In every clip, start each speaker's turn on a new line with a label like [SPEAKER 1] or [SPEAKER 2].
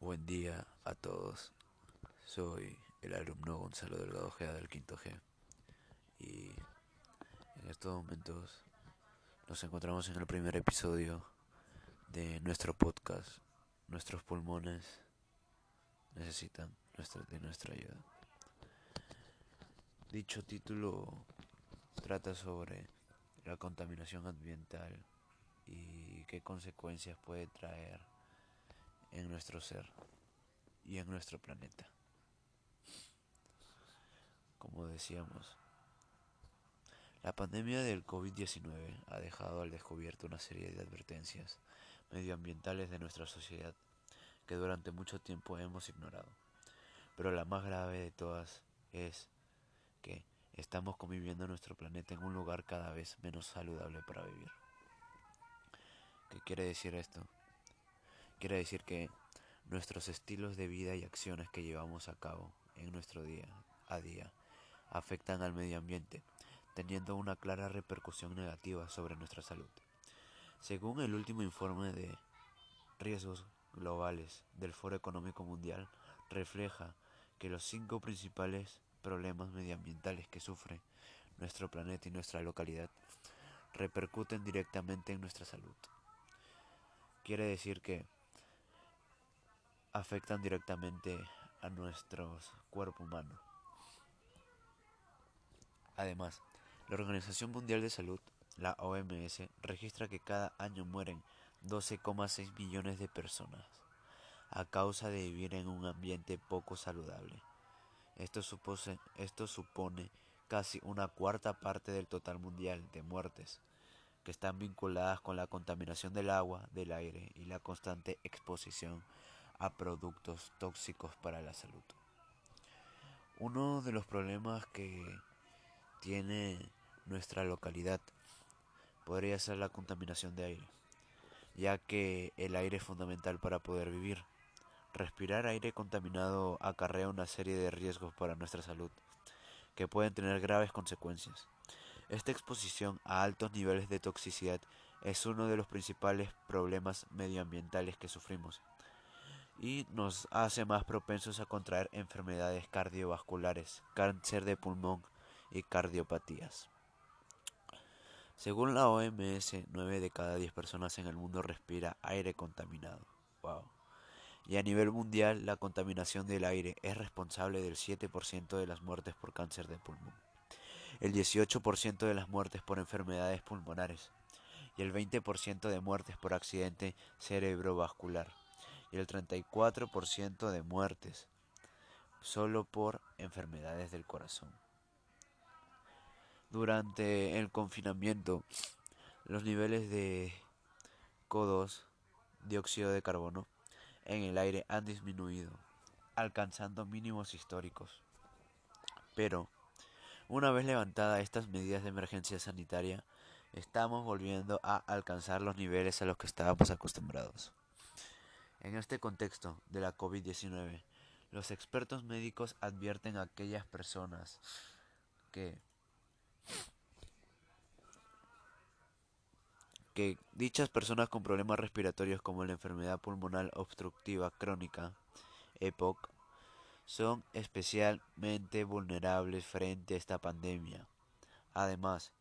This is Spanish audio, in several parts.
[SPEAKER 1] Buen día a todos. Soy el alumno Gonzalo Delgado Gea del quinto G. Y en estos momentos nos encontramos en el primer episodio de nuestro podcast. Nuestros pulmones necesitan nuestra, de nuestra ayuda. Dicho título trata sobre la contaminación ambiental y qué consecuencias puede traer en nuestro ser y en nuestro planeta. Como decíamos, la pandemia del COVID-19 ha dejado al descubierto una serie de advertencias medioambientales de nuestra sociedad que durante mucho tiempo hemos ignorado. Pero la más grave de todas es que estamos conviviendo nuestro planeta en un lugar cada vez menos saludable para vivir. ¿Qué quiere decir esto? Quiere decir que nuestros estilos de vida y acciones que llevamos a cabo en nuestro día a día afectan al medio ambiente, teniendo una clara repercusión negativa sobre nuestra salud. Según el último informe de riesgos globales del Foro Económico Mundial, refleja que los cinco principales problemas medioambientales que sufre nuestro planeta y nuestra localidad repercuten directamente en nuestra salud. Quiere decir que afectan directamente a nuestro cuerpo humano. Además, la Organización Mundial de Salud, la OMS, registra que cada año mueren 12,6 millones de personas a causa de vivir en un ambiente poco saludable. Esto, esto supone casi una cuarta parte del total mundial de muertes que están vinculadas con la contaminación del agua, del aire y la constante exposición a productos tóxicos para la salud. Uno de los problemas que tiene nuestra localidad podría ser la contaminación de aire, ya que el aire es fundamental para poder vivir. Respirar aire contaminado acarrea una serie de riesgos para nuestra salud, que pueden tener graves consecuencias. Esta exposición a altos niveles de toxicidad es uno de los principales problemas medioambientales que sufrimos y nos hace más propensos a contraer enfermedades cardiovasculares, cáncer de pulmón y cardiopatías. Según la OMS, 9 de cada 10 personas en el mundo respira aire contaminado. Wow. Y a nivel mundial, la contaminación del aire es responsable del 7% de las muertes por cáncer de pulmón, el 18% de las muertes por enfermedades pulmonares y el 20% de muertes por accidente cerebrovascular y el 34% de muertes solo por enfermedades del corazón. Durante el confinamiento, los niveles de CO2, dióxido de carbono, en el aire han disminuido, alcanzando mínimos históricos. Pero, una vez levantadas estas medidas de emergencia sanitaria, estamos volviendo a alcanzar los niveles a los que estábamos acostumbrados. En este contexto de la COVID-19, los expertos médicos advierten a aquellas personas que dichas personas con problemas respiratorios como la enfermedad pulmonar obstructiva crónica, EPOC, son especialmente vulnerables frente a esta pandemia. Además,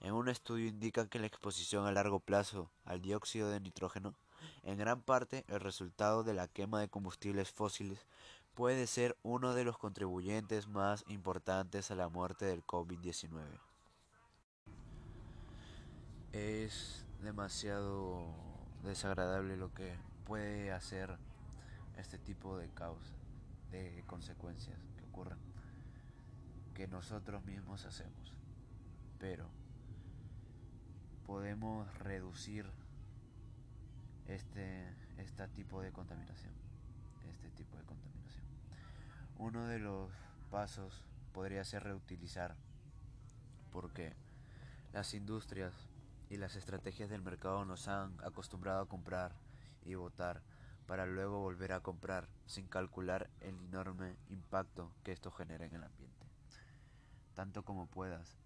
[SPEAKER 1] en un estudio indica que la exposición a largo plazo al dióxido de nitrógeno en gran parte, el resultado de la quema de combustibles fósiles puede ser uno de los contribuyentes más importantes a la muerte del COVID-19. Es demasiado desagradable lo que puede hacer este tipo de causas, de consecuencias que ocurren, que nosotros mismos hacemos. Pero podemos reducir este, este tipo de contaminación. Este tipo de contaminación. Uno de los pasos podría ser reutilizar, porque las industrias y las estrategias del mercado nos han acostumbrado a comprar y votar para luego volver a comprar sin calcular el enorme impacto que esto genera en el ambiente. Tanto como puedas,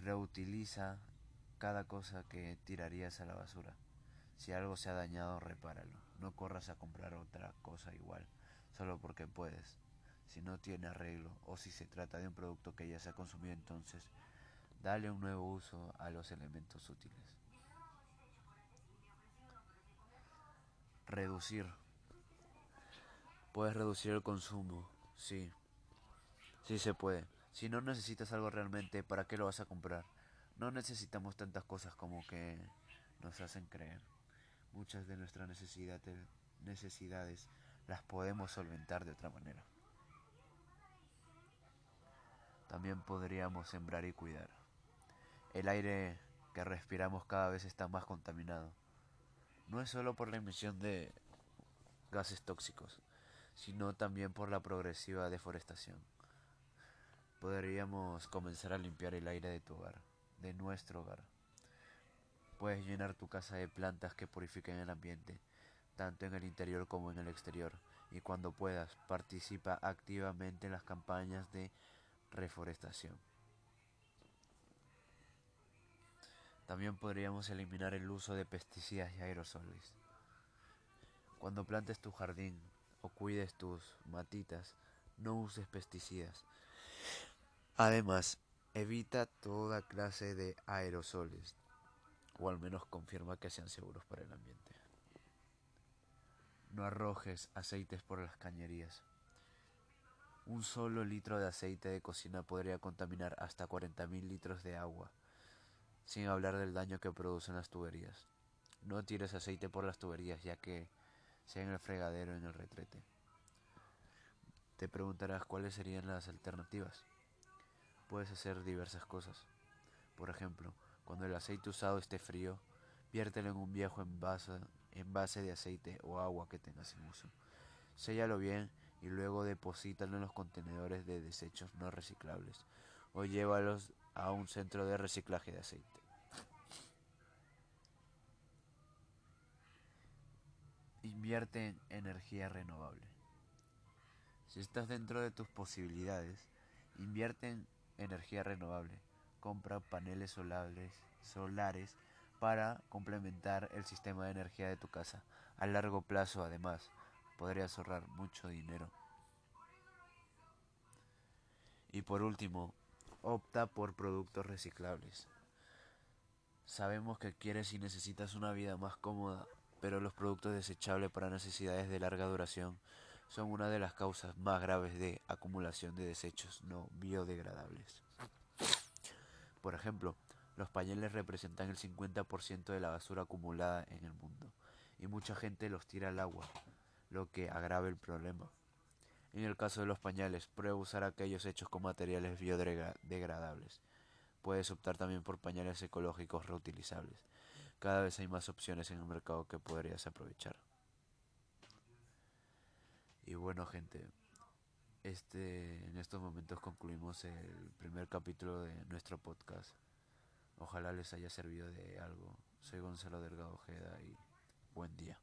[SPEAKER 1] reutiliza cada cosa que tirarías a la basura Si algo se ha dañado, repáralo. No corras a comprar otra cosa igual, solo porque puedes. Si no tiene arreglo o si se trata de un producto que ya se ha consumido entonces, dale un nuevo uso a los elementos útiles. Reducir. Puedes reducir el consumo, sí. Sí se puede. Si no necesitas algo realmente, ¿para qué lo vas a comprar? No necesitamos tantas cosas como que nos hacen creer. Muchas de nuestras necesidades, necesidades las podemos solventar de otra manera. También podríamos sembrar y cuidar. El aire que respiramos cada vez está más contaminado. No es solo por la emisión de gases tóxicos, sino también por la progresiva deforestación. Podríamos comenzar a limpiar el aire de tu hogar, de nuestro hogar. Puedes llenar tu casa de plantas que purifiquen el ambiente, tanto en el interior como en el exterior, y cuando puedas, participa activamente en las campañas de reforestación. También podríamos eliminar el uso de pesticidas y aerosoles. Cuando plantes tu jardín o cuides tus matitas, no uses pesticidas. Además, evita toda clase de aerosoles, o al menos confirma que sean seguros para el ambiente. No arrojes aceites por las cañerías. Un solo litro de aceite de cocina podría contaminar hasta 40.000 litros de agua, sin hablar del daño que producen las tuberías. No tires aceite por las tuberías, ya que sea en el fregadero o en el retrete. Te preguntarás cuáles serían las alternativas. Puedes hacer diversas cosas. Por ejemplo, cuando el aceite usado esté frío, viértelo en un viejo envase, de aceite o agua que tengas en uso. Séllalo bien y luego deposítalo en los contenedores de desechos no reciclables o llévalos a un centro de reciclaje de aceite. Invierte en energía renovable. Si estás dentro de tus posibilidades, invierte en energía renovable. Compra paneles solares, solares para complementar el sistema de energía de tu casa. A largo plazo, además, podrías ahorrar mucho dinero. Y por último, opta por productos reciclables. Sabemos que quieres y necesitas una vida más cómoda, pero los productos desechables para necesidades de larga duración son una de las causas más graves de acumulación de desechos no biodegradables. Por ejemplo, los pañales representan el 50% de la basura acumulada en el mundo y mucha gente los tira al agua, lo que agrava el problema. En el caso de los pañales, prueba usar aquellos hechos con materiales biodegradables. Puedes optar también por pañales ecológicos reutilizables. Cada vez hay más opciones en el mercado que podrías aprovechar. Y bueno, gente, este en estos momentos concluimos el primer capítulo de nuestro podcast. Ojalá les haya servido de algo. Soy Gonzalo Delgado Ojeda y buen día.